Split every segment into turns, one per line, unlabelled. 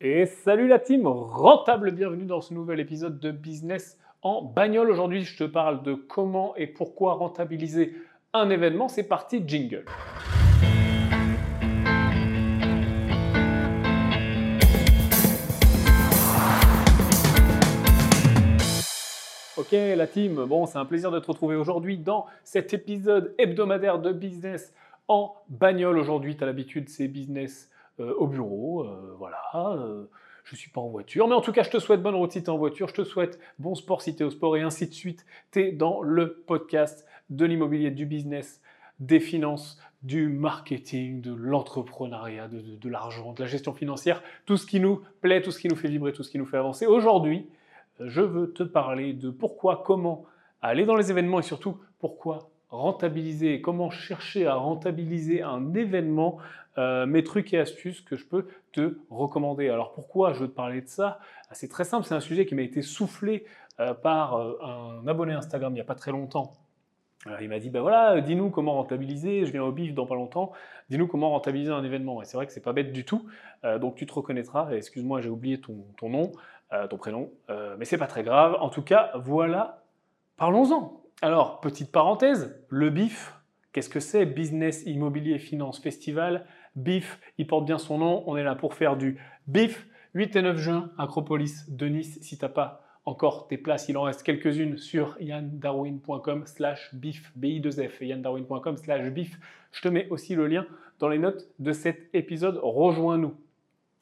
Et salut la team, rentable, bienvenue dans ce nouvel épisode de Business en bagnole. Aujourd'hui, je te parle de comment et pourquoi rentabiliser un événement. C'est parti, jingle. Ok la team, bon c'est un plaisir de te retrouver aujourd'hui dans cet épisode hebdomadaire de business en bagnole. Aujourd'hui, tu as l'habitude, c'est business au bureau, euh, voilà. Euh, je ne suis pas en voiture, mais en tout cas, je te souhaite bonne route si tu es en voiture, je te souhaite bon sport si tu es au sport et ainsi de suite. Tu es dans le podcast de l'immobilier, du business, des finances, du marketing, de l'entrepreneuriat, de, de l'argent, de la gestion financière, tout ce qui nous plaît, tout ce qui nous fait vibrer, tout ce qui nous fait avancer. Aujourd'hui, je veux te parler de pourquoi, comment aller dans les événements et surtout pourquoi rentabiliser, comment chercher à rentabiliser un événement, euh, mes trucs et astuces que je peux te recommander. Alors pourquoi je veux te parler de ça? Ah, C'est très simple, c'est un sujet qui m'a été soufflé euh, par euh, un abonné Instagram il n'y a pas très longtemps. il m'a dit, ben voilà, dis-nous comment rentabiliser, je viens au bif dans pas longtemps, dis-nous comment rentabiliser un événement. Et c'est vrai que c'est pas bête du tout, donc tu te reconnaîtras, excuse-moi j'ai oublié ton, ton nom, ton prénom, mais c'est pas très grave. En tout cas, voilà, parlons-en. Alors, petite parenthèse, le BIF, qu'est-ce que c'est Business Immobilier Finance Festival? BIF, il porte bien son nom, on est là pour faire du BIF. 8 et 9 juin, Acropolis de Nice, si tu n'as pas encore tes places, il en reste quelques-unes sur yandarwin.com slash bif, bi2f, yandarwin.com slash bif. Je te mets aussi le lien dans les notes de cet épisode, rejoins-nous.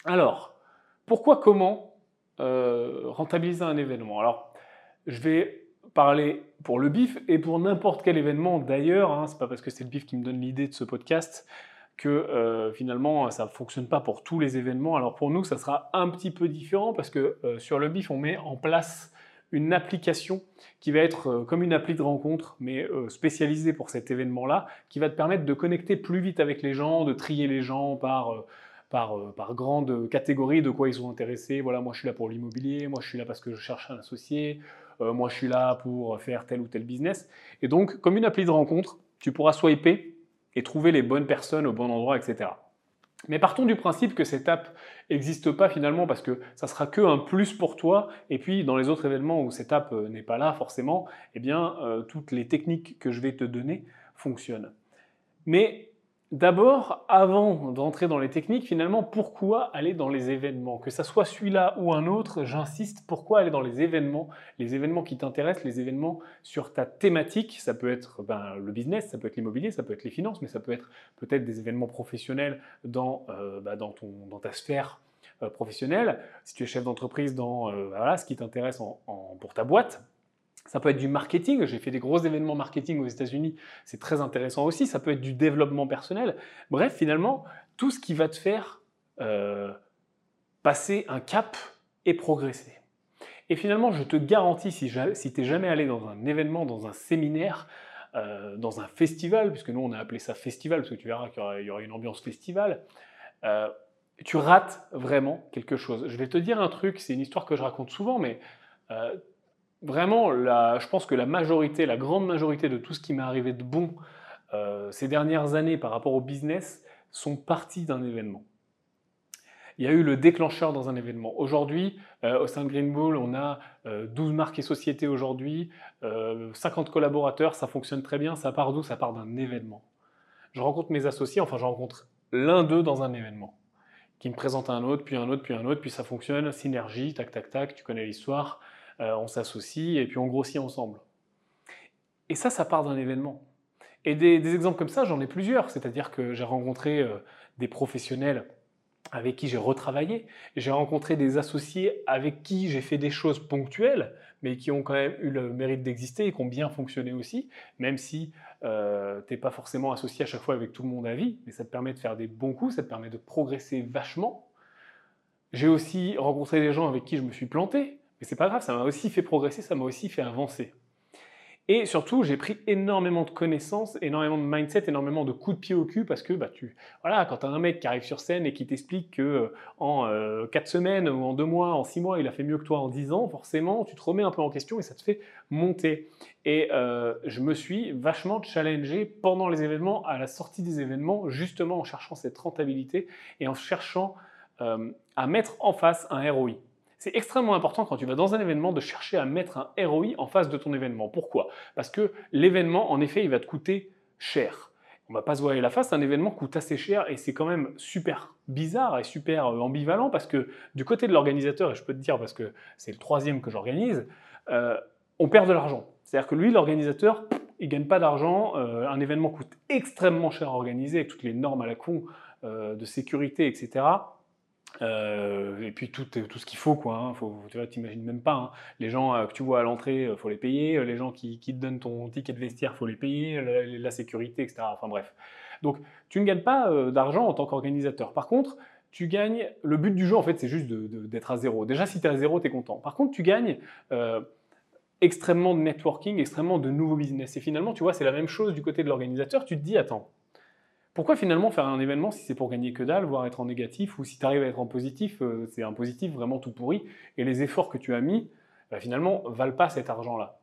Alors, pourquoi, comment euh, rentabiliser un événement? Alors, je vais parler pour le BIF et pour n'importe quel événement d'ailleurs. Hein, c'est pas parce que c'est le BIF qui me donne l'idée de ce podcast que euh, finalement ça ne fonctionne pas pour tous les événements. Alors pour nous, ça sera un petit peu différent parce que euh, sur le BIF, on met en place une application qui va être euh, comme une appli de rencontre, mais spécialisée pour cet événement-là, qui va te permettre de connecter plus vite avec les gens, de trier les gens par par, par, grande catégorie de quoi ils sont intéressés. Voilà, moi je suis là pour l'immobilier, moi je suis là parce que je cherche un associé, euh, moi je suis là pour faire tel ou tel business. Et donc, comme une appli de rencontre, tu pourras swiper et trouver les bonnes personnes au bon endroit, etc. Mais partons du principe que cette app n'existe pas finalement parce que ça sera que un plus pour toi. Et puis dans les autres événements où cette app euh, n'est pas là forcément, eh bien euh, toutes les techniques que je vais te donner fonctionnent. Mais D'abord, avant d'entrer dans les techniques, finalement, pourquoi aller dans les événements? Que ça soit celui-là ou un autre, j'insiste, pourquoi aller dans les événements? Les événements qui t'intéressent, les événements sur ta thématique, ça peut être ben, le business, ça peut être l'immobilier, ça peut être les finances, mais ça peut être peut-être des événements professionnels dans, euh, dans, ta sphère euh, professionnelle. Si tu es chef d'entreprise dans euh, voilà, ce qui t'intéresse pour ta boîte, ça peut être du marketing, j'ai fait des gros événements marketing aux États-Unis, c'est très intéressant aussi. Ça peut être du développement personnel. Bref, finalement, tout ce qui va te faire euh, passer un cap et progresser. Et finalement, je te garantis, si, si tu n'es jamais allé dans un événement, dans un séminaire, euh, dans un festival, puisque nous on a appelé ça festival, parce que tu verras qu'il y, aura une ambiance festival, euh, tu rates vraiment quelque chose. Je vais te dire un truc, c'est une histoire que je raconte souvent, mais vraiment, je pense que la majorité, la grande majorité de tout ce qui m'est arrivé de bon euh, ces dernières années par rapport au business sont partis d'un événement. Il y a eu le déclencheur dans un événement. Aujourd'hui, euh, au sein de Green Bull, on a 12 euh, marques et sociétés aujourd'hui, 50 collaborateurs, ça fonctionne très bien. Ça part d'où? Ça part d'un événement. Je rencontre mes associés, enfin je rencontre l'un d'eux dans un événement, qui me présente un autre, puis un autre, puis un autre, puis ça fonctionne, synergie, tac, tac, tac, tu connais l'histoire. Euh, on s'associe et puis on grossit ensemble. Et ça, ça part d'un événement. Et des, exemples comme ça, j'en ai plusieurs. C'est-à-dire que j'ai rencontré euh, des professionnels avec qui j'ai retravaillé. J'ai rencontré des associés avec qui j'ai fait des choses ponctuelles, mais qui ont quand même eu le mérite d'exister et qui ont bien fonctionné aussi, même si euh, tu n'es pas forcément associé à chaque fois avec tout le monde à vie, mais ça te permet de faire des bons coups, ça te permet de progresser vachement. J'ai aussi rencontré des gens avec qui je me suis planté, mais c'est pas grave, ça m'a aussi fait progresser, ça m'a aussi fait avancer. Et surtout, j'ai pris énormément de connaissances, énormément de mindset, énormément de coups de pied au cul parce que bah, tu, voilà, quand tu as un mec qui arrive sur scène et qui t'explique que euh, en 4 euh, semaines ou en 2 mois, en 6 mois, il a fait mieux que toi en 10 ans, forcément, tu te remets un peu en question et ça te fait monter. Et euh, je me suis vachement challengé pendant les événements, à la sortie des événements, justement en cherchant cette rentabilité et en cherchant à mettre en face un ROI. C'est extrêmement important quand tu vas dans un événement de chercher à mettre un ROI en face de ton événement. Pourquoi? Parce que l'événement, en effet, il va te coûter cher. On va pas se voiler la face, un événement coûte assez cher et c'est quand même super bizarre et super euh, ambivalent parce que du côté de l'organisateur, et je peux te dire parce que c'est le troisième que j'organise, euh, on perd de l'argent. C'est-à-dire que lui, l'organisateur, il gagne pas d'argent, euh, un événement coûte extrêmement cher à organiser avec toutes les normes à la con de sécurité, etc. Euh, et puis tout, tout ce qu'il faut, quoi. Hein. Faut, tu vois, t'imagines même pas. Hein. Les gens euh, que tu vois à l'entrée, euh, faut les payer. Les gens qui, qui, te donnent ton ticket de vestiaire, faut les payer. La, sécurité, etc. Enfin bref. Donc tu ne gagnes pas d'argent en tant qu'organisateur. Par contre, tu gagnes. Le but du jeu, en fait, c'est juste d'être à zéro. Déjà, si tu es à zéro, tu es content. Par contre, tu gagnes extrêmement de networking, extrêmement de nouveaux business. Et finalement, tu vois, c'est la même chose du côté de l'organisateur. Tu te dis, attends, pourquoi finalement faire un événement si c'est pour gagner que dalle, voire être en négatif, ou si tu arrives à être en positif, euh, c'est un positif vraiment tout pourri, et les efforts que tu as mis, bah, finalement, valent pas cet argent-là.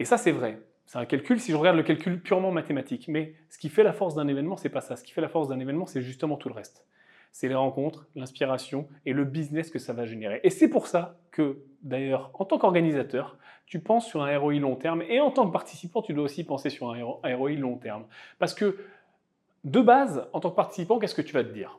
Et ça, c'est vrai. C'est un calcul, si je regarde le calcul purement mathématique. Mais ce qui fait la force d'un événement, c'est pas ça. Ce qui fait la force d'un événement, c'est justement tout le reste. C'est les rencontres, l'inspiration et le business que ça va générer. Et c'est pour ça que, d'ailleurs, en tant qu'organisateur, tu penses sur un ROI long terme, et en tant que participant, tu dois aussi penser sur un ROI long terme. Parce que de base, en tant que participant, qu'est-ce que tu vas te dire?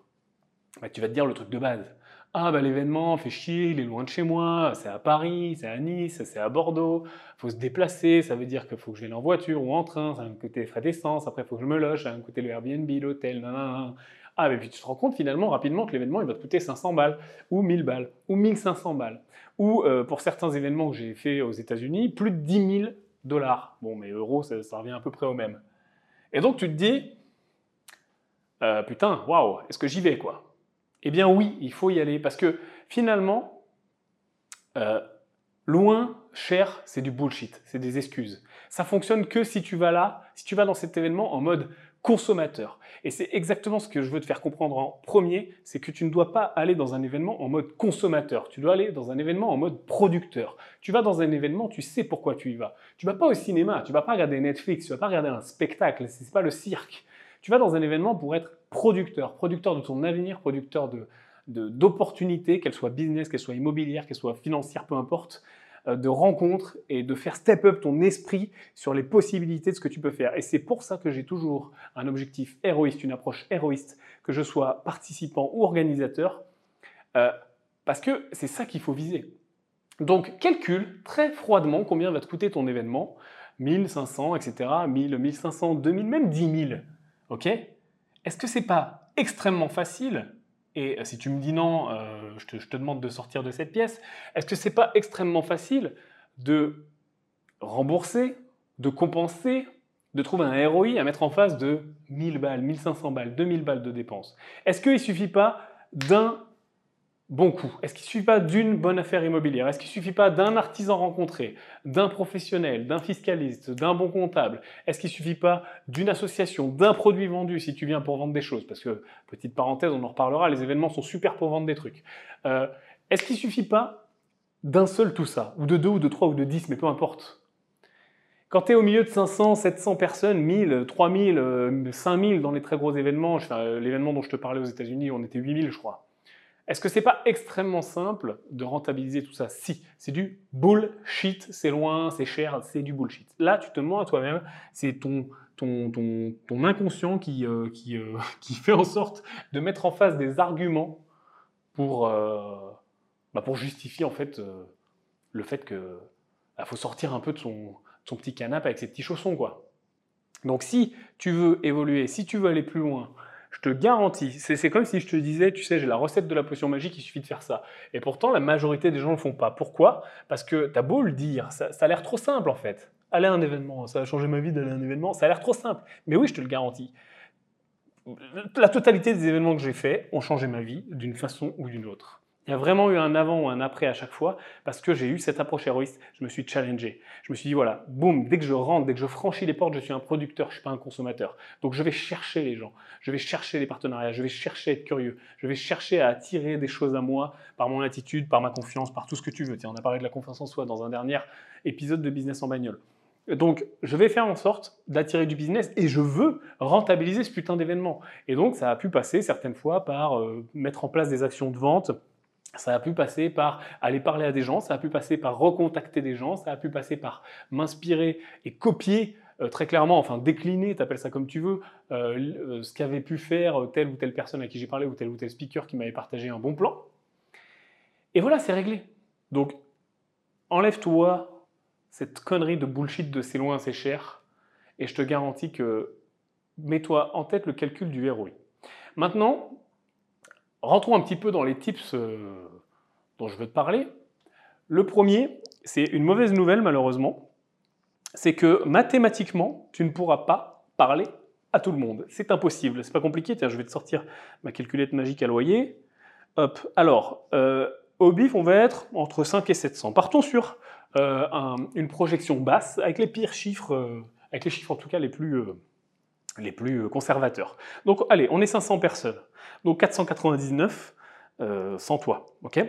Bah, Tu vas te dire le truc de base. Ah bah l'événement fait chier, il est loin de chez moi, c'est à Paris, c'est à Nice, c'est à Bordeaux, faut se déplacer, ça veut dire qu'il faut que je en voiture ou en train, ça va me coûter frais d'essence, après il faut que je me loge, ça va me coûter le Airbnb, l'hôtel, nanana. Ah mais puis tu te rends compte finalement rapidement que l'événement il va te coûter 500 balles, ou 1000 balles, ou 1500 balles, ou euh, pour certains événements que j'ai fait aux États-Unis, plus de 10 000 dollars. Bon mais euros ça, ça revient à peu près au même. Et donc tu te dis, euh, putain, waouh, est-ce que j'y vais quoi? Eh bien oui, il faut y aller parce que finalement, euh, loin, cher, c'est du bullshit, c'est des excuses. Ça fonctionne que si tu vas là, si tu vas dans cet événement en mode consommateur. Et c'est exactement ce que je veux te faire comprendre en premier, c'est que tu ne dois pas aller dans un événement en mode consommateur, tu dois aller dans un événement en mode producteur. Tu vas dans un événement, tu sais pourquoi tu y vas. Tu vas pas au cinéma, tu vas pas regarder Netflix, tu vas pas regarder un spectacle, c'est pas le cirque. Tu vas dans un événement pour être producteur, producteur de ton avenir, producteur de, d'opportunités, qu'elles soient business, qu'elles soient immobilières, qu'elles soient financières, peu importe, euh, de rencontres et de faire step up ton esprit sur les possibilités de ce que tu peux faire. Et c'est pour ça que j'ai toujours un objectif héroïste, une approche héroïste, que je sois participant ou organisateur, euh, parce que c'est ça qu'il faut viser. Donc calcule très froidement combien va te coûter ton événement, 1500, etc., 1000, 1500, 2000, même 10 000. Ok Est-ce que c'est pas extrêmement facile Et euh, si tu me dis non, euh, je, te, demande de sortir de cette pièce. Est-ce que c'est pas extrêmement facile de rembourser, de compenser, de trouver un ROI à mettre en face de 1000 balles, 1500 balles, 2000 balles de dépenses? Est-ce qu'il ne suffit pas d'un bon coup Est-ce qu'il ne suffit pas d'une bonne affaire immobilière? Est-ce qu'il ne suffit pas d'un artisan rencontré, d'un professionnel, d'un fiscaliste, d'un bon comptable? Est-ce qu'il ne suffit pas d'une association, d'un produit vendu si tu viens pour vendre des choses? Parce que, petite parenthèse, on en reparlera, les événements sont super pour vendre des trucs. Euh, est-ce qu'il ne suffit pas d'un seul tout ça? Ou de deux, ou de trois, ou de dix, mais peu importe. Quand tu es au milieu de 500, 700 personnes, 1000, 3000, 5000 dans les très gros événements, l'événement dont je te parlais aux États-Unis, on était 8000 je crois. Est-ce que c'est pas extrêmement simple de rentabiliser tout ça? Si, c'est du bullshit, c'est loin, c'est cher, c'est du bullshit. Là, tu te mens à toi-même, c'est ton, ton, ton, inconscient qui, euh, qui, euh, qui, fait en sorte de mettre en face des arguments pour, euh, bah pour justifier en fait le fait que bah, faut sortir un peu de son, son petit canapé avec ses petits chaussons quoi. Donc si tu veux évoluer, si tu veux aller plus loin, je te garantis, c'est comme si je te disais, tu sais, j'ai la recette de la potion magique, il suffit de faire ça. Et pourtant, la majorité des gens ne le font pas. Pourquoi? Parce que tu as beau le dire, ça, a l'air trop simple en fait. Aller à un événement, ça a changé ma vie d'aller à un événement, ça a l'air trop simple. Mais oui, je te le garantis. La totalité des événements que j'ai faits ont changé ma vie d'une façon ou d'une autre. Il y a vraiment eu un avant ou un après à chaque fois parce que j'ai eu cette approche héroïste, je me suis challengé. Je me suis dit, voilà, boum, dès que je rentre, dès que je franchis les portes, je suis un producteur, je ne suis pas un consommateur. Donc je vais chercher les gens, je vais chercher les partenariats, je vais chercher à être curieux, je vais chercher à attirer des choses à moi par mon attitude, par ma confiance, par tout ce que tu veux. Tiens, on a parlé de la confiance en soi dans un dernier épisode de Business en bagnole. Donc, je vais faire en sorte d'attirer du business et je veux rentabiliser ce putain d'événement. Et donc, ça a pu passer certaines fois par euh, mettre en place des actions de vente Ça a pu passer par aller parler à des gens, ça a pu passer par recontacter des gens, ça a pu passer par m'inspirer et copier euh, très clairement, enfin décliner, t'appelles ça comme tu veux, euh, euh, ce qu'avait pu faire telle ou telle personne à qui j'ai parlé ou tel ou tel speaker qui m'avait partagé un bon plan. Et voilà, c'est réglé. Donc, enlève-toi cette connerie de bullshit de c'est loin, c'est cher, et je te garantis que mets-toi en tête le calcul du ROI. Maintenant, rentrons un petit peu dans les tips dont je veux te parler. Le premier, c'est une mauvaise nouvelle malheureusement c'est que mathématiquement, tu ne pourras pas parler à tout le monde. C'est impossible, c'est pas compliqué. Tiens, je vais te sortir ma calculette magique à loyer. Hop, alors, euh, au BIF, on va être entre 5 et 700. Partons sur euh, une projection basse avec les pires chiffres, euh, avec les chiffres en tout cas les plus, les plus conservateurs. Donc, allez, on est 500 personnes. Donc 499 sans toi. ok?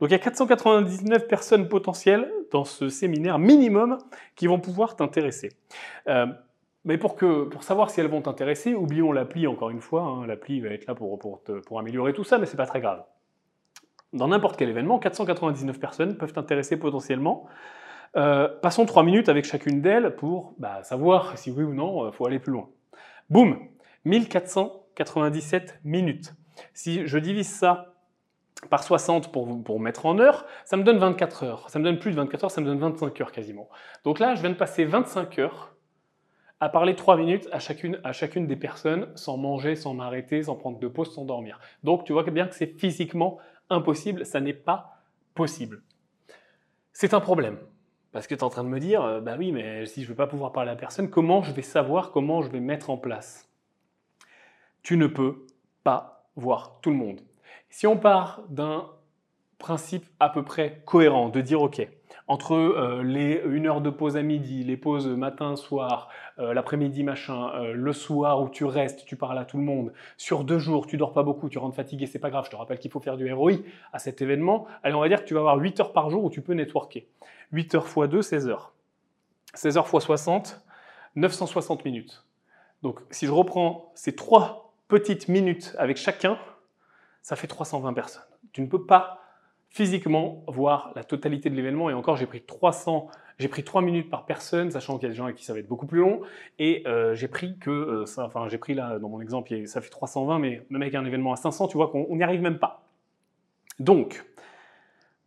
Donc il y a 499 personnes potentielles dans ce séminaire minimum qui vont pouvoir t'intéresser. Euh, mais pour, que, pour savoir si elles vont t'intéresser, oublions l'appli encore une fois. Hein. l'appli va être là pour, pour, pour améliorer tout ça, mais c'est pas très grave. Dans n'importe quel événement, 499 personnes peuvent t'intéresser potentiellement. Euh, passons 3 minutes avec chacune d'elles pour bah, savoir si oui ou non, il euh, faut aller plus loin. Boum 1497 minutes. Si je divise ça par 60 pour, pour mettre en heure, ça me donne 24 heures. Ça me donne plus de 24 heures, ça me donne 25 heures quasiment. Donc là, je viens de passer 25 heures à parler 3 minutes à chacune, à chacune des personnes sans manger, sans m'arrêter, sans prendre de pause, sans dormir. Donc tu vois bien que c'est physiquement impossible, ça n'est pas possible. C'est un problème. Parce que tu es en train de me dire, euh, bah oui, mais si je ne veux pas pouvoir parler à personne, comment je vais savoir, comment je vais mettre en place? Tu ne peux pas voir tout le monde. Si on part d'un principe à peu près cohérent, de dire ok, entre euh, les une heure de pause à midi, les pauses matin, soir, euh, l'après-midi, machin, euh, le soir où tu restes, tu parles à tout le monde, sur deux jours, tu dors pas beaucoup, tu rentres fatigué, c'est pas grave, je te rappelle qu'il faut faire du ROI à cet événement, allez, on va dire que tu vas avoir 8 heures par jour où tu peux networker. 8 heures x 2, 16 heures. 16 heures x 60, 960 minutes. Donc si je reprends ces trois petites minutes avec chacun, ça fait 320 personnes. Tu ne peux pas physiquement voir la totalité de l'événement. Et encore j'ai pris 300 j'ai pris 3 minutes par personne sachant qu'il y a des gens avec qui ça va être beaucoup plus long. Et euh, j'ai pris que euh, ça, enfin j'ai pris là dans mon exemple ça fait 320 mais même avec un événement à 500 tu vois qu'on n'y arrive même pas. Donc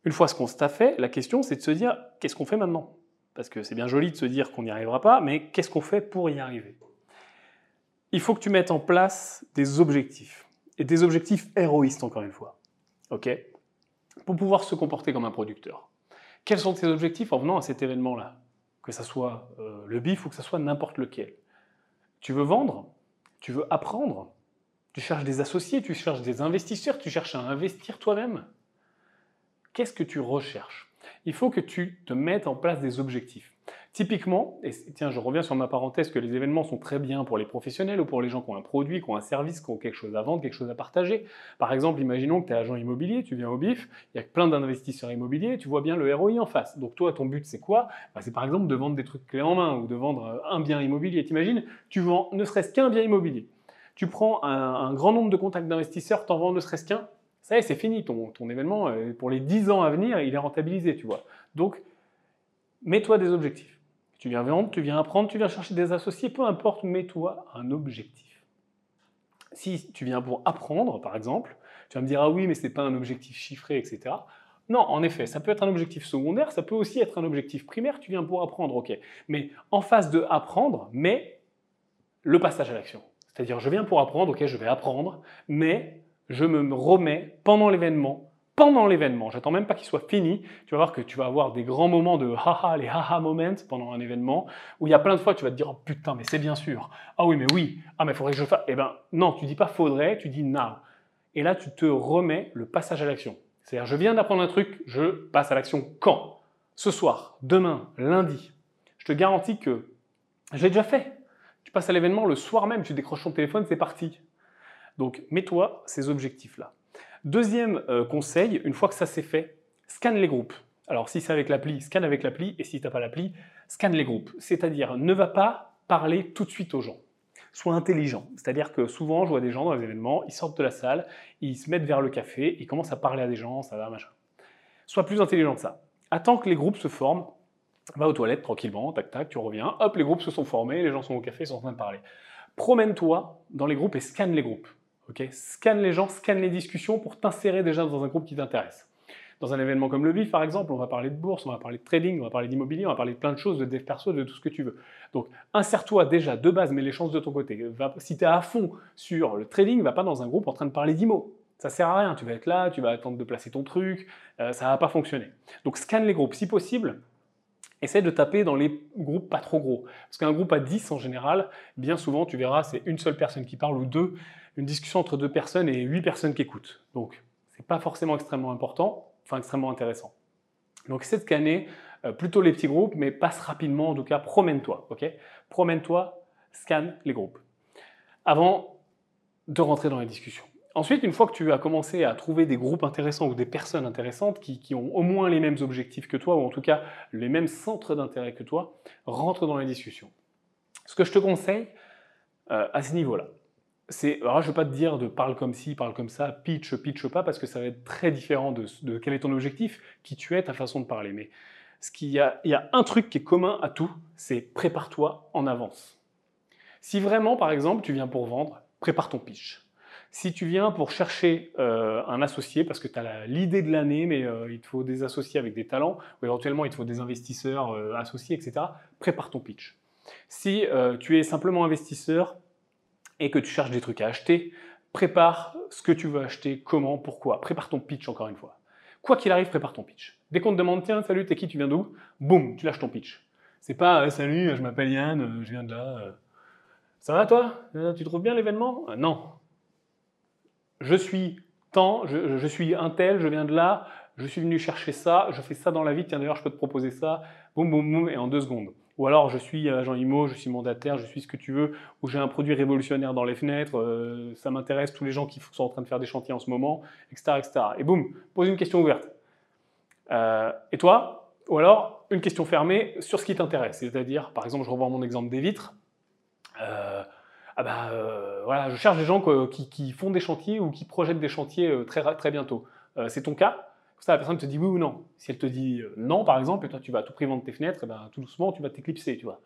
une fois ce constat fait la question c'est de se dire qu'est-ce qu'on fait maintenant? Parce que c'est bien joli de se dire qu'on n'y arrivera pas mais qu'est-ce qu'on fait pour y arriver? Il faut que tu mettes en place des objectifs. Et des objectifs héroïstes, encore une fois. OK? Pour pouvoir se comporter comme un producteur. Quels sont tes objectifs en venant à cet événement-là? Que ce soit euh, le bif ou que ce soit n'importe lequel. Tu veux vendre? Tu veux apprendre? Tu cherches des associés? Tu cherches des investisseurs? Tu cherches à investir toi-même? Qu'est-ce que tu recherches? Il faut que tu te mettes en place des objectifs. Typiquement, et tiens, je reviens sur ma parenthèse que les événements sont très bien pour les professionnels ou pour les gens qui ont un produit, qui ont un service, qui ont quelque chose à vendre, quelque chose à partager. Par exemple, imaginons que tu es agent immobilier, tu viens au BIF, il y a plein d'investisseurs immobiliers, tu vois bien le ROI en face. Donc toi, ton but, c'est quoi? Bah, C'est par exemple de vendre des trucs clés en main ou de vendre euh, un bien immobilier. T'imagines, tu vends ne serait-ce qu'un bien immobilier. Tu prends un, grand nombre de contacts d'investisseurs, t'en vends ne serait-ce qu'un, ça y est, c'est fini. Ton, ton événement, euh, pour les 10 ans à venir, il est rentabilisé, tu vois. Donc, mets-toi des objectifs. Tu viens vendre, tu viens apprendre, tu viens chercher des associés, peu importe, mets-toi un objectif. Si tu viens pour apprendre, par exemple, tu vas me dire ah oui, mais ce n'est pas un objectif chiffré, etc. Non, en effet, ça peut être un objectif secondaire, ça peut aussi être un objectif primaire, tu viens pour apprendre, ok. Mais en face de apprendre, mais le passage à l'action. C'est-à-dire, je viens pour apprendre, ok, je vais apprendre, mais je me remets pendant l'événement pendant l'événement. J'attends même pas qu'il soit fini. Tu vas voir que tu vas avoir des grands moments de haha, les haha moments pendant un événement où il y a plein de fois tu vas te dire oh putain mais c'est bien sûr. Ah oui mais oui. Ah mais faudrait que je fasse. Eh ben non, tu dis pas faudrait, tu dis now. Et là tu te remets le passage à l'action. C'est-à-dire je viens d'apprendre un truc, je passe à l'action quand? Ce soir, demain, lundi. Je te garantis que je l'ai déjà fait. Tu passes à l'événement le soir même, tu décroches ton téléphone, c'est parti. Donc mets-toi ces objectifs là. Deuxième euh, conseil, une fois que ça s'est fait, scanne les groupes. Alors si c'est avec l'appli, scanne avec l'appli, et si tu n'as pas l'appli, scanne les groupes. C'est-à-dire, ne va pas parler tout de suite aux gens. Sois intelligent. C'est-à-dire que souvent, je vois des gens dans les événements, ils sortent de la salle, ils se mettent vers le café, ils commencent à parler à des gens, ça va, machin. Sois plus intelligent que ça. Attends que les groupes se forment, va aux toilettes tranquillement, tac tac, tu reviens, hop, les groupes se sont formés, les gens sont au café, ils sont en train de parler. Promène-toi dans les groupes et scanne les groupes. Ok scanne les gens, scanne les discussions pour t'insérer déjà dans un groupe qui t'intéresse. Dans un événement comme le BIF, par exemple, on va parler de bourse, on va parler de trading, on va parler d'immobilier, on va parler de plein de choses, de dev perso, de tout ce que tu veux. Donc, insère-toi déjà de base, mets les chances de ton côté. si tu es à fond sur le trading, va pas dans un groupe en train de parler d'IMO. Ça sert à rien, tu vas être là, tu vas attendre de placer ton truc, ça euh, ça va pas fonctionner. Donc scanne les groupes, si possible, essaie de taper dans les groupes pas trop gros. Parce qu'un groupe à 10 en général, bien souvent tu verras, c'est une seule personne qui parle ou deux, une discussion entre deux personnes et huit personnes qui écoutent. Donc c'est pas forcément extrêmement important, enfin extrêmement intéressant. Donc essaie de scanner euh, plutôt les petits groupes, mais passe rapidement, en tout cas promène-toi, ok? Promène-toi, scanne les groupes. Avant de rentrer dans les discussions. Ensuite, une fois que tu as commencé à trouver des groupes intéressants ou des personnes intéressantes qui, ont au moins les mêmes objectifs que toi, ou en tout cas les mêmes centres d'intérêt que toi, rentre dans les discussions. Ce que je te conseille euh, à ce niveau-là, c'est, alors je ne vais pas te dire de parle comme ci, parle comme ça, pitch, pitch pas, parce que ça va être très différent de, quel est ton objectif, qui tu es, ta façon de parler. Mais ce qu'il y a, il y a un truc qui est commun à tout, c'est prépare-toi en avance. Si vraiment, par exemple, tu viens pour vendre, prépare ton pitch. Si tu viens pour chercher euh, un associé, parce que tu as l'idée de l'année, mais euh, il te faut des associés avec des talents, ou éventuellement il te faut des investisseurs euh, associés, etc., prépare ton pitch. Si tu es simplement investisseur et que tu cherches des trucs à acheter, prépare ce que tu veux acheter, comment, pourquoi. Prépare ton pitch encore une fois. Quoi qu'il arrive, prépare ton pitch. Dès qu'on te demande, tiens, salut, t'es qui, tu viens d'où Boum, tu lâches ton pitch. C'est pas, salut, je m'appelle Yann, je viens de là. Ça va toi? Tu trouves bien l'événement? Non, je suis tant, je, suis un tel, je viens de là, je suis venu chercher ça, je fais ça dans la vie, tiens d'ailleurs je peux te proposer ça, boum boum boum, et en deux secondes. Ou alors je suis agent IMO, je suis mandataire, je suis ce que tu veux, ou j'ai un produit révolutionnaire dans les fenêtres, euh, ça m'intéresse tous les gens qui sont en train de faire des chantiers en ce moment, etc. etc. Et boum, pose une question ouverte. Euh, et toi? Ou alors une question fermée sur ce qui t'intéresse, c'est-à-dire, par exemple, je revois mon exemple des vitres. Euh, ah bah euh, voilà, je cherche des gens qui, font des chantiers ou qui projettent des chantiers euh, très, très bientôt. Euh, c'est ton cas ça, la personne te dit oui ou non. Si elle te dit non, par exemple, et toi tu vas tout prix vendre tes fenêtres, et eh ben, tout doucement tu vas t'éclipser, tu vois.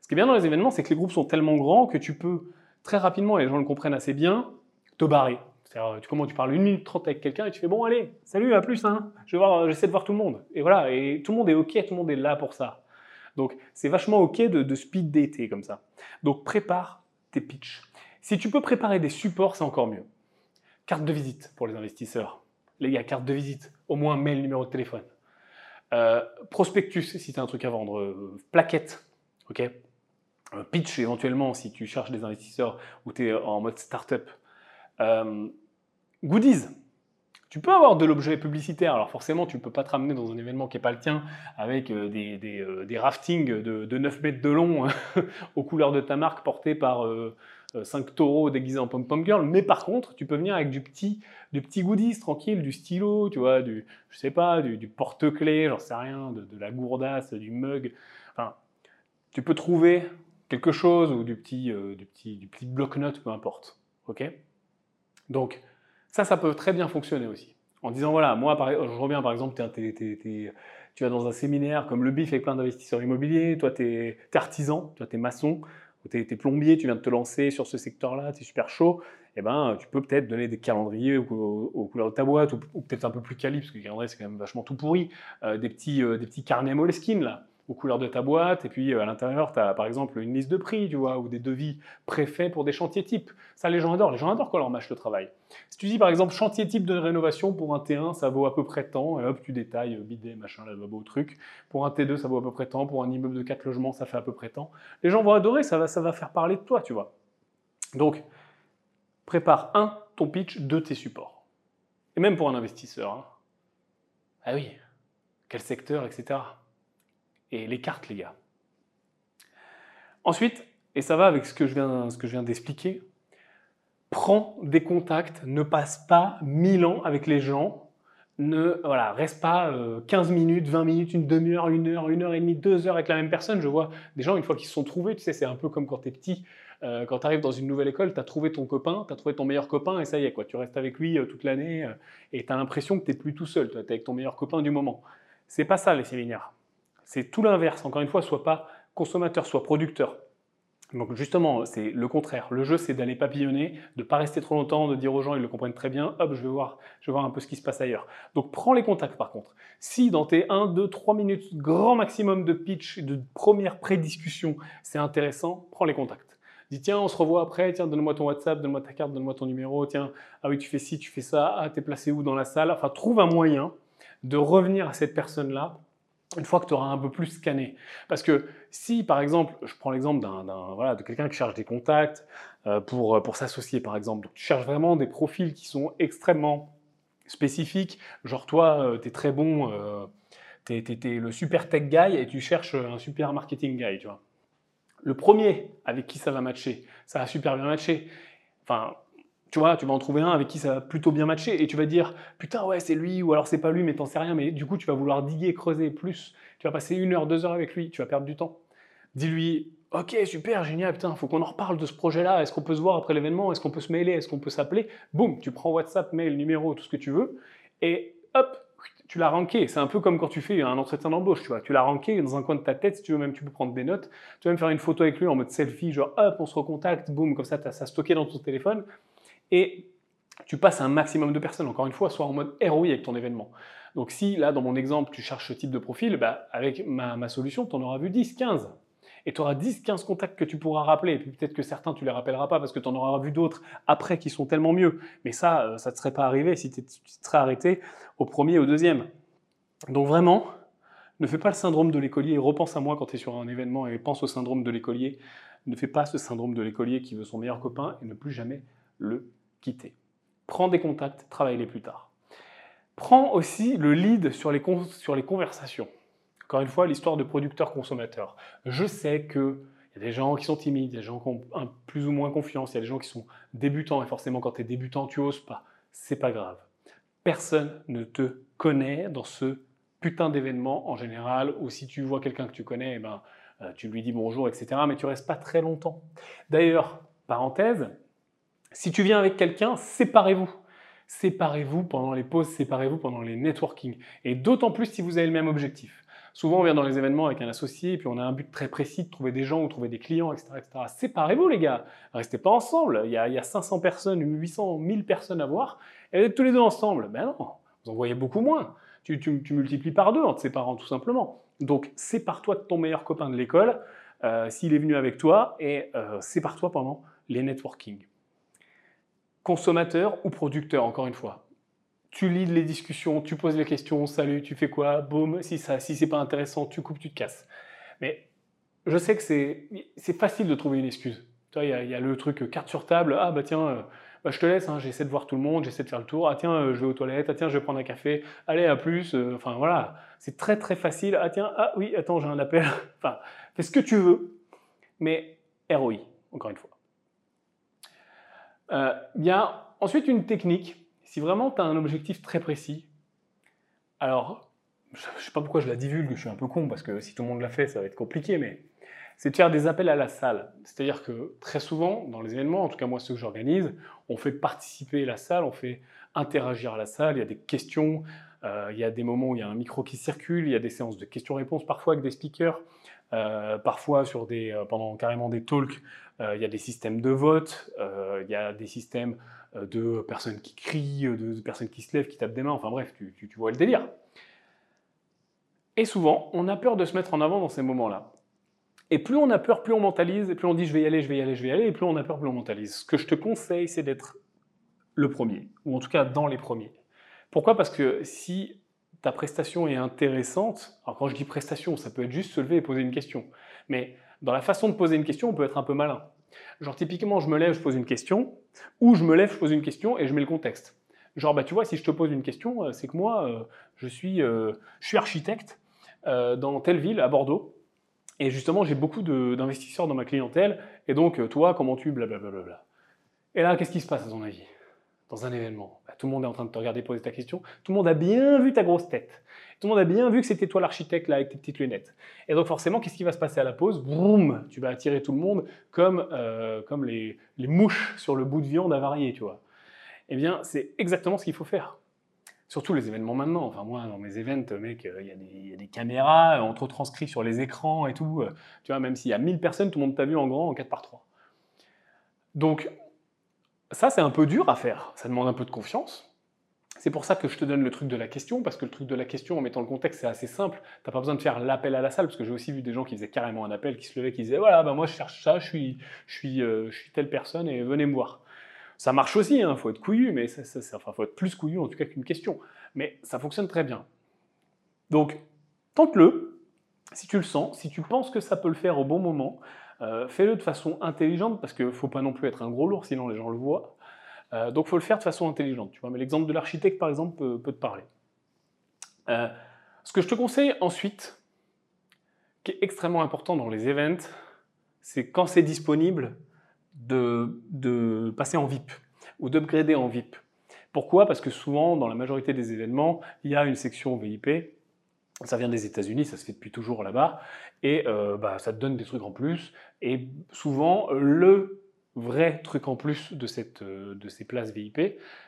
Ce qui est bien dans les événements, c'est que les groupes sont tellement grands que tu peux très rapidement, et les gens le comprennent assez bien, te barrer. C'est-à-dire, tu, comment, tu parles une minute trente avec quelqu'un et tu fais bon, allez, salut, à plus, hein. Je vais j'essaie de voir tout le monde. Et voilà, et tout le monde est OK, tout le monde est là pour ça. Donc, c'est vachement OK de, de speed dater comme ça. Donc, prépare pitch. Si tu peux préparer des supports, c'est encore mieux. Carte de visite pour les investisseurs. Les gars, carte de visite, au moins mail, numéro de téléphone. Euh, prospectus, si tu as un truc à vendre. Euh, plaquette, ok? Euh, Pitch, éventuellement, si tu cherches des investisseurs ou tu es en mode startup. goodies, tu peux avoir de l'objet publicitaire, alors forcément tu ne peux pas te ramener dans un événement qui n'est pas le tien avec euh, des, des, euh, des raftings de, 9 mètres de long aux couleurs de ta marque portés par 5 euh, taureaux déguisés en pom-pom girl, mais par contre tu peux venir avec du petit, du petit goodies tranquille, du stylo, tu vois, du, je sais pas, du, porte-clés, j'en sais rien, de, la gourdasse, du mug, enfin, tu peux trouver quelque chose ou du petit, du petit, du petit bloc-notes, peu importe, ok? Donc, ça, ça peut très bien fonctionner aussi. En disant, voilà, moi, je reviens par exemple, tu vas dans un séminaire comme le BIF avec plein d'investisseurs immobiliers, toi, tu es, artisan, toi, tu es maçon, tu es, plombier, tu viens de te lancer sur ce secteur-là, tu es super chaud, eh ben, tu peux peut-être donner des calendriers aux, couleurs de ta boîte, ou, peut-être un peu plus quali, parce que le calendrier, c'est quand même vachement tout pourri, euh, des, petits, euh, des petits carnets Moleskine, là aux couleurs de ta boîte, et puis euh, à l'intérieur, tu as par exemple une liste de prix, tu vois, ou des devis préfaits pour des chantiers types. Ça, les gens adorent. Les gens adorent quand leur match le travail. Si tu dis par exemple chantier type de rénovation pour un T1, ça vaut à peu près tant, et hop, tu détailles euh, bidet, machin, lavabo, truc. Pour un T2, ça vaut à peu près tant. Pour un immeuble de 4 logements, ça fait à peu près tant. Les gens vont adorer, ça va, ça va faire parler de toi, tu vois. Donc, prépare un, ton pitch, deux, tes supports. Et même pour un investisseur. Hein. Ah oui, quel secteur, etc et les cartes, les gars. Ensuite, et ça va avec ce que je viens, viens d'expliquer, prends des contacts, ne passe pas mille ans avec les gens, ne voilà, reste pas 15 euh, minutes, 20 minutes, une demi-heure, une heure, une heure et demie, deux heures avec la même personne. Je vois des gens, une fois qu'ils se sont trouvés, tu sais, c'est un peu comme quand tu es petit, Euh, quand tu arrives dans une nouvelle école, tu as trouvé ton copain, tu as trouvé ton meilleur copain et ça y est, quoi. tu restes avec lui toute l'année et tu as l'impression que tu n'es plus tout seul, tu es avec ton meilleur copain du moment. C'est pas ça les séminaires. C'est tout l'inverse. Encore une fois, sois pas consommateur, sois producteur. Donc justement, c'est le contraire. Le jeu, c'est d'aller papillonner, de pas rester trop longtemps, de dire aux gens, ils le comprennent très bien, hop, je vais, voir, je vais voir un peu ce qui se passe ailleurs. Donc prends les contacts par contre. Si dans tes 1, 2, 3 minutes, grand maximum de pitch, de première pré-discussion, c'est intéressant, prends les contacts. Dis tiens, on se revoit après, tiens, donne-moi ton WhatsApp, donne-moi ta carte, donne-moi ton numéro, tiens, ah oui, tu fais ci, tu fais ça, ah, t'es placé où dans la salle? Enfin, trouve un moyen de revenir à cette personne-là une fois que tu auras un peu plus scanné. Parce que si, par exemple, je prends l'exemple d'un, voilà, de quelqu'un qui cherche des contacts euh, pour, pour s'associer, par exemple, tu cherches vraiment des profils qui sont extrêmement spécifiques, genre toi, euh, tu es très bon, euh, tu es, le super tech guy et tu cherches un super marketing guy, tu vois. Le premier avec qui ça va matcher, ça va super bien matcher. Enfin, tu vois, tu vas en trouver un avec qui ça va plutôt bien matcher et tu vas dire putain ouais c'est lui ou alors c'est pas lui mais t'en sais rien mais du coup tu vas vouloir diguer, creuser plus, tu vas passer une heure, deux heures avec lui, tu vas perdre du temps. Dis-lui ok super génial putain faut qu'on en reparle de ce projet là, est-ce qu'on peut se voir après l'événement, est-ce qu'on peut se mailer, est-ce qu'on peut s'appeler, boum tu prends WhatsApp, mail, numéro, tout ce que tu veux et hop tu l'as ranké. C'est un peu comme quand tu fais un entretien d'embauche, tu vois. Tu l'as ranké dans un coin de ta tête, si tu veux, même tu peux prendre des notes. Tu vas même faire une photo avec lui en mode selfie, genre hop, on se recontacte, boum, comme ça, tu as ça stocké dans ton téléphone et tu passes un maximum de personnes, encore une fois, soit en mode ROI avec ton événement. Donc si là, dans mon exemple, tu cherches ce type de profil, bah, avec ma, solution, tu en auras vu 10, 15. Et tu auras 10, 15 contacts que tu pourras rappeler. Et puis peut-être que certains, tu les rappelleras pas parce que tu en auras vu d'autres après qui sont tellement mieux. Mais ça, euh, ça ne te serait pas arrivé si tu serais arrêté au premier, au deuxième. Donc vraiment, ne fais pas le syndrome de l'écolier. Repense à moi quand tu es sur un événement et pense au syndrome de l'écolier. Ne fais pas ce syndrome de l'écolier qui veut son meilleur copain et ne plus jamais le Prends des contacts, travaille-les plus tard. Prends aussi le lead sur les, conversations. Encore une fois, l'histoire de producteur-consommateur. Je sais qu'il y a des gens qui sont timides, des gens qui ont plus ou moins confiance, il y a des gens qui sont débutants, et forcément quand tu es débutant, tu oses pas. C'est pas grave. Personne ne te connaît dans ce putain d'événement en général, ou si tu vois quelqu'un que tu connais, eh ben, euh, tu lui dis bonjour, etc. Mais tu restes pas très longtemps. D'ailleurs, parenthèse, si tu viens avec quelqu'un, séparez-vous. Séparez-vous pendant les pauses, séparez-vous pendant les networking. Et d'autant plus si vous avez le même objectif. Souvent, on vient dans les événements avec un associé, et puis on a un but très précis de trouver des gens ou trouver des clients, etc. etc. Séparez-vous, les gars. Restez pas ensemble. Il y, a, 500 personnes, 800, 1000 personnes à voir, et vous êtes tous les deux ensemble. Ben non, vous en voyez beaucoup moins. Tu, multiplies par deux en te séparant, tout simplement. Donc, sépare-toi de ton meilleur copain de l'école, euh, s'il est venu avec toi, et euh, sépare-toi pendant les networking consommateur ou producteur, encore une fois. Tu lis les discussions, tu poses les questions, salut, tu fais quoi, boum, si ça, si c'est pas intéressant, tu coupes, tu te casses. Mais je sais que c'est facile de trouver une excuse. Il y, a le truc carte sur table, ah bah tiens, euh, bah, je te laisse, hein, j'essaie de voir tout le monde, j'essaie de faire le tour, ah tiens, euh, je vais aux toilettes, ah tiens, je vais prendre un café, allez, à plus, euh, enfin voilà, c'est très très facile, ah tiens, ah oui, attends, j'ai un appel, enfin, fais ce que tu veux, mais ROI, encore une fois. Euh, il y a ensuite une technique. Si vraiment tu as un objectif très précis, alors je ne sais pas pourquoi je la divulgue, je suis un peu con parce que si tout le monde l'a fait, ça va être compliqué, mais c'est de faire des appels à la salle. C'est-à-dire que très souvent, dans les événements, en tout cas moi ceux que j'organise, on fait participer la salle, on fait interagir la salle, il y a des questions, euh, il y a des moments où il y a un micro qui circule, il y a des séances de questions-réponses parfois avec des speakers, euh, parfois pendant carrément des talks il y a des systèmes de vote, euh, il y a des systèmes euh, de personnes qui crient, de, personnes qui se lèvent, qui tapent des mains, enfin bref, tu, vois le délire. Et souvent, on a peur de se mettre en avant dans ces moments-là. Et plus on a peur, plus on mentalise, et plus on dit je vais y aller, je vais y aller, je vais y aller, et plus on a peur, plus on mentalise. Ce que je te conseille, c'est d'être le premier, ou en tout cas dans les premiers. Pourquoi? Parce que si ta prestation est intéressante, alors quand je dis prestation, ça peut être juste se lever et poser une question, mais dans la façon de poser une question, on peut être un peu malin. Genre typiquement, je me lève, je pose une question, ou je me lève, je pose une question et je mets le contexte. Genre, bah, tu vois, si je te pose une question, euh, c'est que moi, euh, je, suis, euh, je suis architecte dans telle ville, à Bordeaux, et justement, j'ai beaucoup d'investisseurs dans ma clientèle, et donc, toi, comment tu blablabla. Et là, qu'est-ce qui se passe à ton avis dans un événement? Tout le monde est en train de te regarder poser ta question. Tout le monde a bien vu ta grosse tête. Tout le monde a bien vu que c'était toi l'architecte là avec tes petites lunettes. Et donc forcément, qu'est-ce qui va se passer à la pause? Boum Tu vas attirer tout le monde comme, euh, comme les, les, mouches sur le bout de viande avarié, tu vois. Eh bien, c'est exactement ce qu'il faut faire. Surtout les événements maintenant. Enfin, moi, dans mes events, mec, euh, il y, a des caméras, on te retranscrit sur les écrans et tout. Euh, tu vois, même s'il y a 1000 personnes, tout le monde t'a vu en grand en 4 par 3. Donc, ça, c'est un peu dur à faire. Ça demande un peu de confiance. C'est pour ça que je te donne le truc de la question, parce que le truc de la question, en mettant le contexte, c'est assez simple. Tu n'as pas besoin de faire l'appel à la salle, parce que j'ai aussi vu des gens qui faisaient carrément un appel, qui se levaient, qui disaient voilà, bah moi je cherche ça, je suis, je suis, euh, je suis telle personne et venez me voir. Ça marche aussi, il hein, faut être couillu, mais ça, ça, enfin, faut être plus couillu en tout cas qu'une question. Mais ça fonctionne très bien. Donc, tente-le, si tu le sens, si tu penses que ça peut le faire au bon moment, euh, fais-le de façon intelligente, parce qu'il ne faut pas non plus être un gros lourd, sinon les gens le voient. Euh, donc, il faut le faire de façon intelligente. Tu vois, mais l'exemple de l'architecte, par exemple, peut, te parler. Euh, ce que je te conseille ensuite, qui est extrêmement important dans les events, c'est quand c'est disponible, de, passer en VIP ou d'upgrader en VIP. Pourquoi? Parce que souvent, dans la majorité des événements, il y a une section VIP. Ça vient des États-Unis, ça se fait depuis toujours là-bas, et euh, bah, ça te donne des trucs en plus. Et souvent, le vrai truc en plus de, cette, euh, de ces places VIP,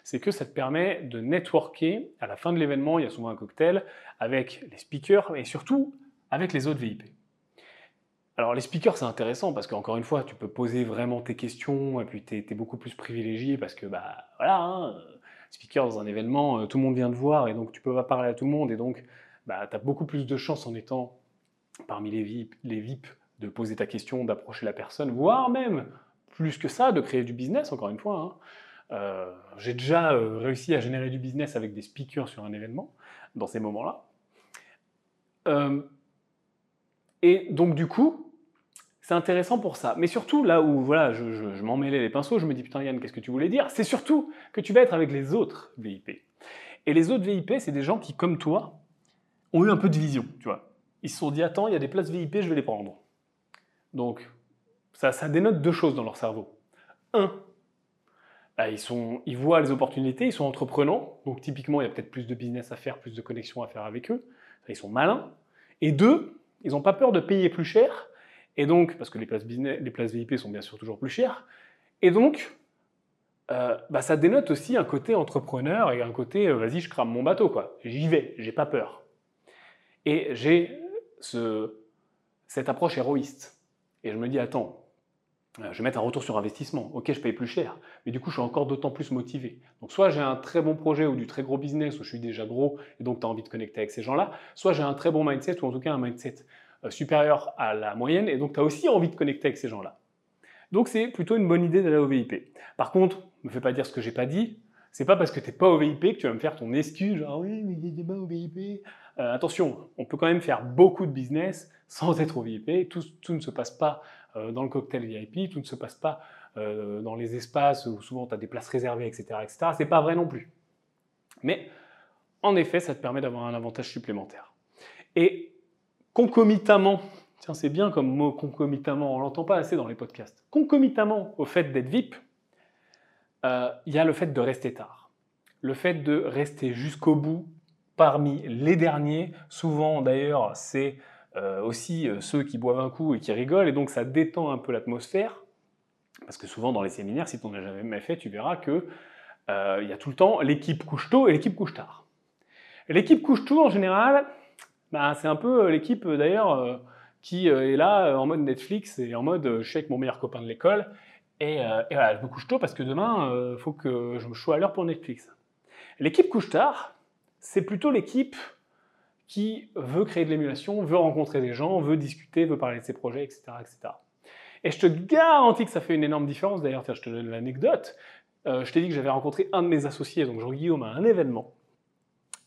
c'est que ça te permet de networker. À la fin de l'événement, il y a souvent un cocktail avec les speakers et surtout avec les autres VIP. Alors les speakers, c'est intéressant parce qu'encore une fois, tu peux poser vraiment tes questions et puis tu es, beaucoup plus privilégié parce que, bah voilà, hein, speaker dans un événement, euh, tout le monde vient te voir et donc tu peux pas parler à tout le monde et donc bah, tu as beaucoup plus de chances en étant parmi les VIP, de poser ta question, d'approcher la personne, voire même plus que ça, de créer du business, encore une fois. Hein. Euh, j'ai déjà euh, réussi à générer du business avec des speakers sur un événement, dans ces moments-là. et donc du coup, c'est intéressant pour ça. Mais surtout, là où voilà, je, m'en mêlais les pinceaux, je me dis putain Yann, qu'est-ce que tu voulais dire? C'est surtout que tu vas être avec les autres VIP. Et les autres VIP, c'est des gens qui, comme toi, ont eu un peu de vision, tu vois. Ils se sont dit attends, il y a des places VIP, je vais les prendre. Donc, ça, dénote deux choses dans leur cerveau. Un, bah, ils voient les opportunités, ils sont entreprenants, donc typiquement, il y a peut-être plus de business à faire, plus de connexions à faire avec eux. Ils sont malins. Et deux, ils n'ont pas peur de payer plus cher et donc, parce que les places, business, les places VIP sont bien sûr toujours plus chères, et donc, euh, bah, ça dénote aussi un côté entrepreneur et un côté euh, vas-y, je crame mon bateau, quoi. J'y vais, j'ai pas peur. Et j'ai ce, cette approche héroïste. Et je me dis, attends, euh, je vais mettre un retour sur investissement. Ok, je paye plus cher, mais du coup, je suis encore d'autant plus motivé. Donc, soit j'ai un très bon projet ou du très gros business où je suis déjà gros et donc tu as envie de connecter avec ces gens-là, soit j'ai un très bon mindset ou en tout cas un mindset euh, supérieur à la moyenne, et donc tu as aussi envie de connecter avec ces gens-là. Donc c'est plutôt une bonne idée d'aller au VIP. Par contre, ne me fais pas dire ce que j'ai pas dit, c'est pas parce que tu n'es pas au VIP que tu vas me faire ton excuse, genre oui, mais il pas au VIP. Euh, attention, on peut quand même faire beaucoup de business sans être au VIP. Tout, ne se passe pas euh, dans le cocktail VIP, tout ne se passe pas dans les espaces où souvent tu as des places réservées, etc. etc. C'est pas vrai non plus. Mais en effet, ça te permet d'avoir un avantage supplémentaire. Et concomitamment, tiens c'est bien comme mot concomitamment, on l'entend pas assez dans les podcasts, concomitamment au fait d'être VIP, euh, il y a le fait de rester tard. Le fait de rester jusqu'au bout parmi les derniers, souvent d'ailleurs c'est euh, aussi euh, ceux qui boivent un coup et qui rigolent, et donc ça détend un peu l'atmosphère, parce que souvent dans les séminaires, si tu n'en as jamais fait, tu verras que il y a tout le temps l'équipe couche tôt et l'équipe couche tard. L'équipe couche tôt en général, bah, c'est un peu euh, l'équipe euh, d'ailleurs euh, qui est là en mode Netflix et en mode je suis avec mon meilleur copain de l'école et, voilà, je me couche tôt parce que demain il faut que je me sois à l'heure pour Netflix. L'équipe couche tard, c'est plutôt l'équipe qui veut créer de l'émulation, veut rencontrer des gens, veut discuter, veut parler de ses projets, etc. etc. Et je te garantis que ça fait une énorme différence. D'ailleurs, je te donne l'anecdote. je t'ai dit que j'avais rencontré un de mes associés, donc Jean-Guillaume, à un événement.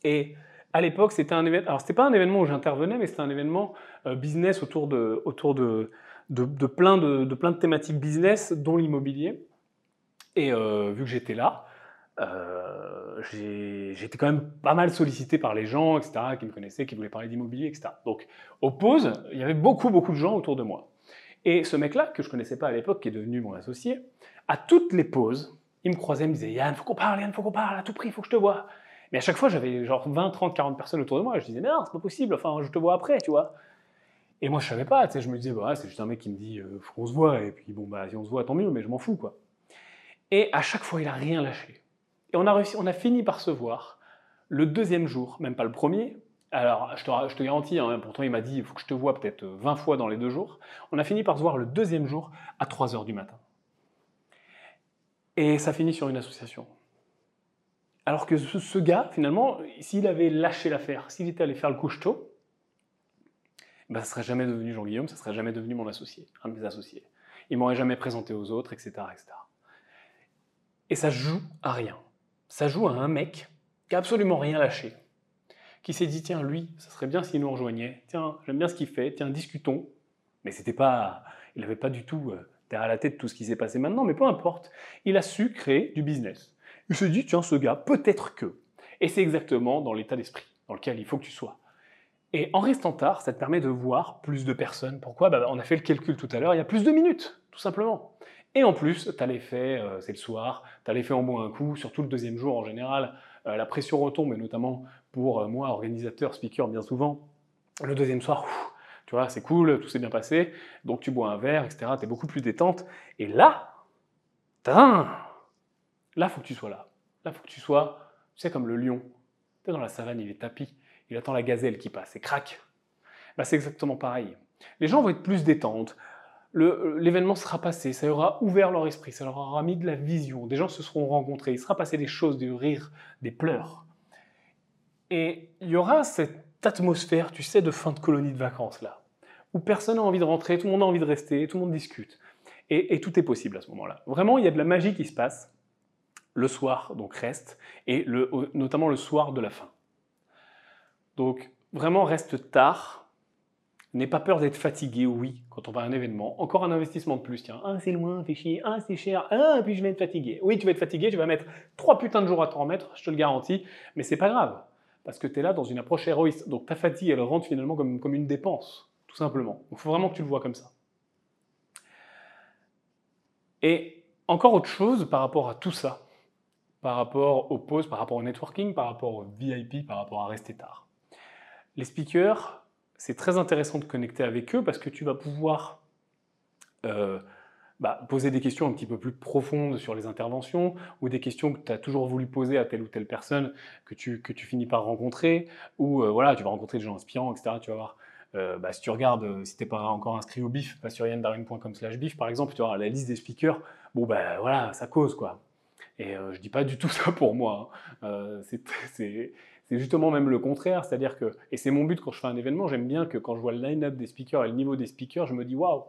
Et à l'époque, c'était un événement. Alors, c'était pas un événement où j'intervenais, mais c'était un événement euh, business autour de, autour de, plein de, de, plein de thématiques business, dont l'immobilier. Et euh, vu que j'étais là, euh, j'étais quand même pas mal sollicité par les gens, etc., qui me connaissaient, qui voulaient parler d'immobilier, etc. Donc, aux pauses, il y avait beaucoup, beaucoup de gens autour de moi. Et ce mec-là, que je connaissais pas à l'époque, qui est devenu mon associé, à toutes les pauses, il me croisait, il me disait Yann, faut qu'on parle, Yann, faut qu'on parle, à tout prix, faut que je te vois. Mais à chaque fois, j'avais genre 20, 30, 40 personnes autour de moi. Je disais, non, c'est pas possible, enfin, je te vois après, tu vois. Et moi, je savais pas, tu sais, je me disais, bah, c'est juste un mec qui me dit, euh, faut qu'on se voit, et puis bon, bah, si on se voit, tant mieux, mais je m'en fous, quoi. Et à chaque fois, il a rien lâché. Et on a fini par se voir le deuxième jour, même pas le premier. Alors, je te, garantis, hein, pourtant il m'a dit, il faut que je te vois peut-être 20 fois dans les deux jours. On a fini par se voir le deuxième jour à 3 heures du matin. Et ça finit sur une association. Alors que ce, gars, finalement, s'il avait lâché l'affaire, s'il était allé faire le couche-tôt, ben, ça ne serait jamais devenu Jean-Guillaume, ça ne serait jamais devenu mon associé, un de mes associés. Il m'aurait jamais présenté aux autres, etc., etc. Et ça joue à rien. Ça joue à un mec qui a absolument rien lâché, qui s'est dit tiens lui, ça serait bien s'il nous rejoignait. Tiens, j'aime bien ce qu'il fait. Tiens, discutons. Mais c'était pas, il n'avait pas du tout euh, derrière la tête tout ce qui s'est passé maintenant. Mais peu importe, il a su créer du business. Il se dit tiens ce gars, peut-être que. Et c'est exactement dans l'état d'esprit dans lequel il faut que tu sois. Et en restant tard, ça te permet de voir plus de personnes. Pourquoi? Bah, On a fait le calcul tout à l'heure, il y a plus de minutes, tout simplement. Et en plus, tu as l'effet, euh, c'est le soir, tu as l'effet en bon un coup, surtout le deuxième jour en général, euh, la pression retombe, et notamment pour euh, moi, organisateur, speaker, bien souvent, le deuxième soir, tu vois, c'est cool, tout s'est bien passé, donc tu bois un verre, etc., tu es beaucoup plus détente, et là, là, il faut que tu sois là. Là, faut que tu sois, tu sais, comme le lion, tu es dans la savane, il est tapis, il attend la gazelle qui passe, et crac. Bah, c'est exactement pareil. Les gens vont être plus détentes, l'événement sera passé, ça aura ouvert leur esprit, ça leur aura mis de la vision, des gens se seront rencontrés, il sera passé des choses, des rires, des pleurs. Et il y aura cette atmosphère, tu sais, de fin de colonie de vacances là, où personne n'a envie de rentrer, tout le monde a envie de rester, tout le monde discute. Et, tout est possible à ce moment-là. Vraiment, il y a de la magie qui se passe. Le soir, donc reste, et notamment le soir de la fin. Donc, vraiment, reste tard, N'aie pas peur d'être fatigué, oui, quand on va à un événement. Encore un investissement de plus, tiens. Ah, c'est loin, fait chier. Ah, c'est cher. Ah, puis je vais être fatigué. Oui, tu vas être fatigué, tu vas mettre trois putains de jours à t'en remettre, je te le garantis. Mais c'est pas grave, parce que tu es là dans une approche héroïste. Donc ta fatigue, elle rentre finalement comme, comme une dépense, tout simplement. Il faut vraiment que tu le vois comme ça. Et encore autre chose par rapport à tout ça, par rapport aux pauses, par rapport au networking, par rapport au VIP, par rapport à rester tard. Les speakers, c'est très intéressant de connecter avec eux parce que tu vas pouvoir euh, bah, poser des questions un petit peu plus profondes sur les interventions ou des questions que tu as toujours voulu poser à telle ou telle personne que tu, que tu finis par rencontrer ou euh, voilà, tu vas rencontrer des gens inspirants, etc. Tu vas voir. Euh, bah, si tu regardes, si tu n'es pas encore inscrit au BIF, bah, sur yandarine.com slash BIF par exemple, tu auras la liste des speakers. Bon, ben voilà, ça cause quoi. Et je dis pas du tout ça pour moi. Hein. c'est c'est justement même le contraire, c'est-à-dire que, et c'est mon but quand je fais un événement, j'aime bien que quand je vois le line-up des speakers et le niveau des speakers, je me dis waouh,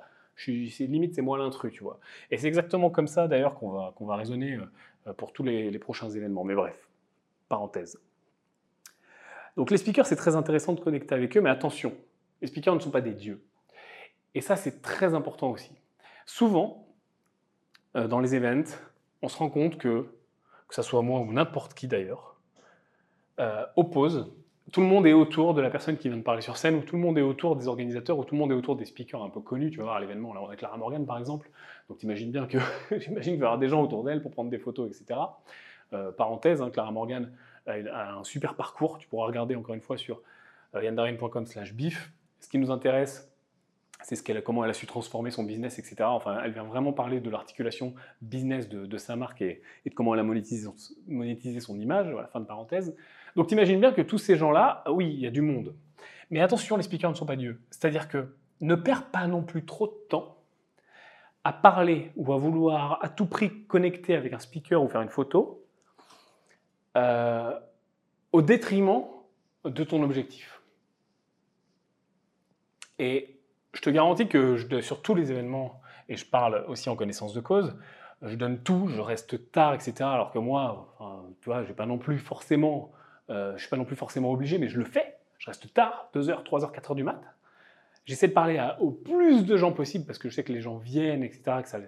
limite c'est moi l'intrus, tu vois. Et c'est exactement comme ça d'ailleurs qu'on va, va raisonner euh, pour tous les, prochains événements. Mais bref, parenthèse. Donc les speakers, c'est très intéressant de connecter avec eux, mais attention, les speakers ne sont pas des dieux. Et ça, c'est très important aussi. Souvent, euh, dans les events, on se rend compte que, que ce soit moi ou n'importe qui d'ailleurs, euh, oppose. Tout le monde est autour de la personne qui vient de parler sur scène, ou tout le monde est autour des organisateurs, ou tout le monde est autour des speakers un peu connus. Tu vas voir à l'événement, là on a Clara Morgan par exemple. Donc t'imagines bien que j'imagine qu'il va y avoir des gens autour d'elle pour prendre des photos, etc. Euh, parenthèse, hein, Clara Morgan a un super parcours. Tu pourras regarder encore une fois sur euh, yandarin.com/bif. Ce qui nous intéresse, c'est ce comment elle a su transformer son business, etc. Enfin, elle vient vraiment parler de l'articulation business de, sa marque et, de comment elle a monétisé, monétisé son image, voilà, fin de parenthèse. Donc t'imagines bien que tous ces gens-là, oui, il y a du monde. Mais attention, les speakers ne sont pas dieux. C'est-à-dire que ne perds pas non plus trop de temps à parler ou à vouloir à tout prix connecter avec un speaker ou faire une photo euh, au détriment de ton objectif. Et je te garantis que sur tous les événements, et je parle aussi en connaissance de cause, je donne tout, je reste tard, etc. Alors que moi, tu vois, j'ai pas non plus forcément euh, je suis pas non plus forcément obligé, mais je le fais. Je reste tard, 2h, 3h, 4h du mat. J'essaie de parler au plus de gens possible parce que je sais que les gens viennent, etc., que ça,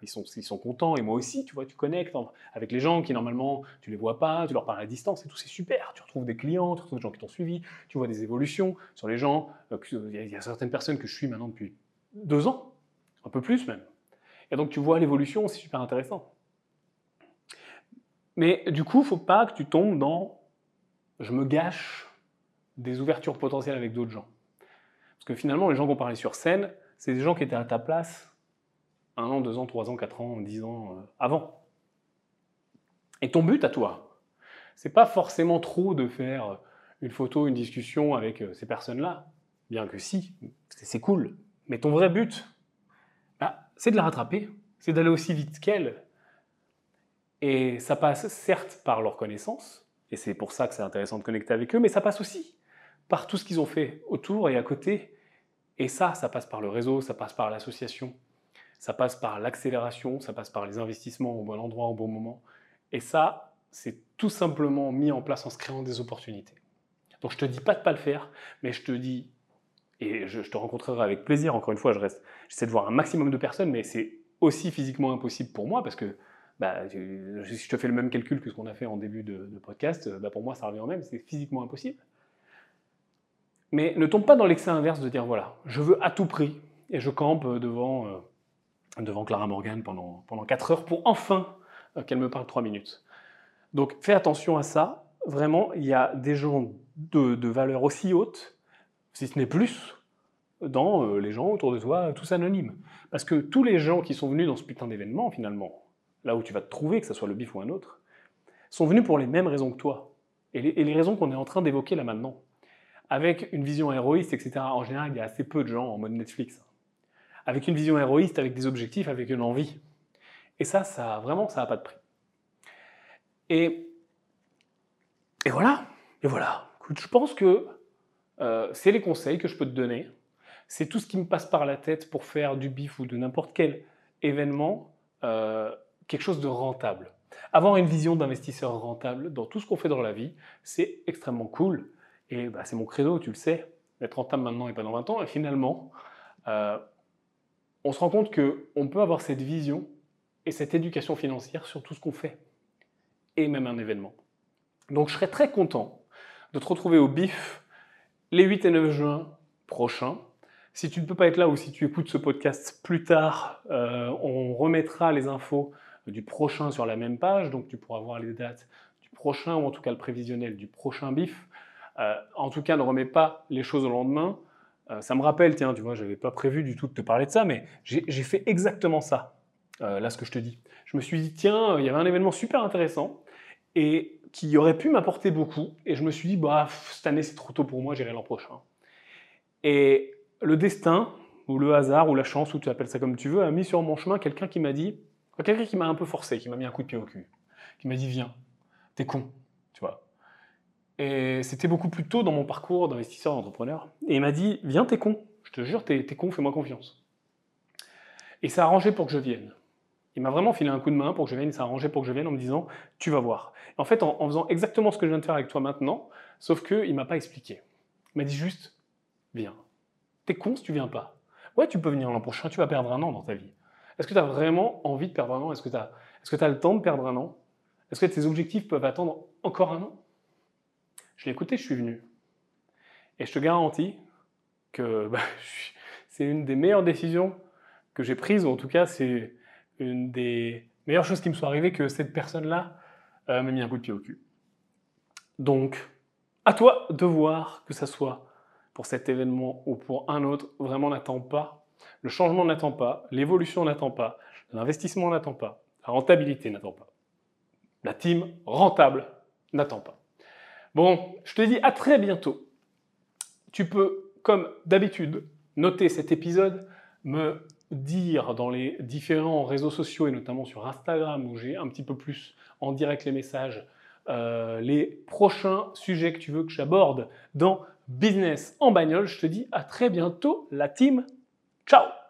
ils, sont, ils sont contents. Et moi aussi, tu vois, tu connectes avec les gens qui, normalement, tu les vois pas, tu leur parles à distance et tout, c'est super. Tu retrouves des clients, tu retrouves des gens qui t'ont suivi, tu vois des évolutions sur les gens. Euh, il y a certaines personnes que je suis maintenant depuis deux ans, un peu plus même. Et donc, tu vois l'évolution, c'est super intéressant. Mais du coup, faut pas que tu tombes dans je me gâche des ouvertures potentielles avec d'autres gens. Parce que finalement, les gens qu'on parlait sur scène, c'est des gens qui étaient à ta place un an, deux ans, trois ans, quatre ans, dix ans euh, avant. Et ton but à toi, c'est pas forcément trop de faire une photo, une discussion avec euh, ces personnes-là, bien que si, c'est cool. Mais ton vrai but, bah, c'est de la rattraper, c'est d'aller aussi vite qu'elle. Et ça passe certes par leur connaissance, et c'est pour ça que c'est intéressant de connecter avec eux, mais ça passe aussi par tout ce qu'ils ont fait autour et à côté. Et ça, ça passe par le réseau, ça passe par l'association, ça passe par l'accélération, ça passe par les investissements au bon endroit, au bon moment. Et ça, c'est tout simplement mis en place en se créant des opportunités. Donc je te dis pas de pas le faire, mais je te dis, et je, te rencontrerai avec plaisir, encore une fois, je reste, j'essaie de voir un maximum de personnes, mais c'est aussi physiquement impossible pour moi, parce que bah, si je te fais le même calcul que ce qu'on a fait en début de, podcast, bah, pour moi ça revient au même, c'est physiquement impossible. Mais ne tombe pas dans l'excès inverse de dire voilà, je veux à tout prix, et je campe devant, euh, devant Clara Morgan pendant, pendant 4 heures pour enfin euh, qu'elle me parle 3 minutes. Donc fais attention à ça. Vraiment, il y a des gens de, de valeur aussi haute, si ce n'est plus, dans euh, les gens autour de toi, tous anonymes. Parce que tous les gens qui sont venus dans ce putain d'événement, finalement, là où tu vas te trouver, que ce soit le bif ou un autre, sont venus pour les mêmes raisons que toi. Et les, raisons qu'on est en train d'évoquer là maintenant. Avec une vision héroïste, etc. En général, il y a assez peu de gens en mode Netflix. Avec une vision héroïste, avec des objectifs, avec une envie. Et ça, ça vraiment, ça n'a pas de prix. Et, et voilà, et voilà. je pense que euh, c'est les conseils que je peux te donner. C'est tout ce qui me passe par la tête pour faire du bif ou de n'importe quel événement euh, quelque chose de rentable. Avoir une vision d'investisseur rentable dans tout ce qu'on fait dans la vie, c'est extrêmement cool. Et bah, c'est mon credo, tu le sais, d'être rentable maintenant et pas dans 20 ans. Et finalement, euh, on se rend compte qu'on peut avoir cette vision et cette éducation financière sur tout ce qu'on fait et même un événement. Donc je serais très content de te retrouver au BIF les 8 et 9 juin prochains. Si tu ne peux pas être là ou si tu écoutes ce podcast plus tard, euh, on remettra les infos du prochain sur la même page, donc tu pourras voir les dates du prochain ou en tout cas le prévisionnel du prochain BIF. Euh, en tout cas, ne remets pas les choses au lendemain. Euh, ça me rappelle, tiens, tu vois, j'avais pas prévu du tout de te parler de ça, mais j'ai fait exactement ça, là ce que je te dis. Je me suis dit, tiens, il y avait un événement super intéressant, et qui aurait pu m'apporter beaucoup. Et je me suis dit, bah, cette année c'est trop tôt pour moi, j'irai l'an prochain. Et le destin, ou le hasard, ou la chance, ou tu appelles ça comme tu veux, a mis sur mon chemin quelqu'un qui m'a dit, quelqu'un qui m'a un peu forcé, qui m'a mis un coup de pied au cul, qui m'a dit, viens, t'es con, tu vois. Et c'était beaucoup plus tôt dans mon parcours d'investisseur, d'entrepreneur. Et il m'a dit, viens, t'es con, je te jure, t'es con, fais-moi confiance. Et ça a arrangé pour que je vienne. Il m'a vraiment filé un coup de main pour que je vienne, il s'est arrangé pour que je vienne en me disant Tu vas voir. En fait, en, faisant exactement ce que je viens de faire avec toi maintenant, sauf qu'il ne m'a pas expliqué. Il m'a dit juste Viens. T'es con si tu viens pas. Ouais, tu peux venir l'an prochain, tu vas perdre un an dans ta vie. Est-ce que tu as vraiment envie de perdre un an? Est-ce que tu as, est le temps de perdre un an? Est-ce que tes objectifs peuvent attendre encore un an? Je l'ai écouté, je suis venu. Et je te garantis que bah, c'est une des meilleures décisions que j'ai prises, ou en tout cas, c'est une des meilleures choses qui me soit arrivées que cette personne-là euh, m'a mis un coup de pied au cul. Donc, à toi de voir que ça soit pour cet événement ou pour un autre, vraiment n'attends pas. Le changement n'attend pas, l'évolution n'attend pas, l'investissement n'attend pas, la rentabilité n'attend pas. La team rentable n'attend pas. Bon, je te dis à très bientôt. Tu peux, comme d'habitude, noter cet épisode, me dire dans les différents réseaux sociaux et notamment sur Instagram où j'ai un petit peu plus en direct les messages, euh, les prochains sujets que tu veux que j'aborde dans Business en bagnole. Je te dis à très bientôt la team. Ciao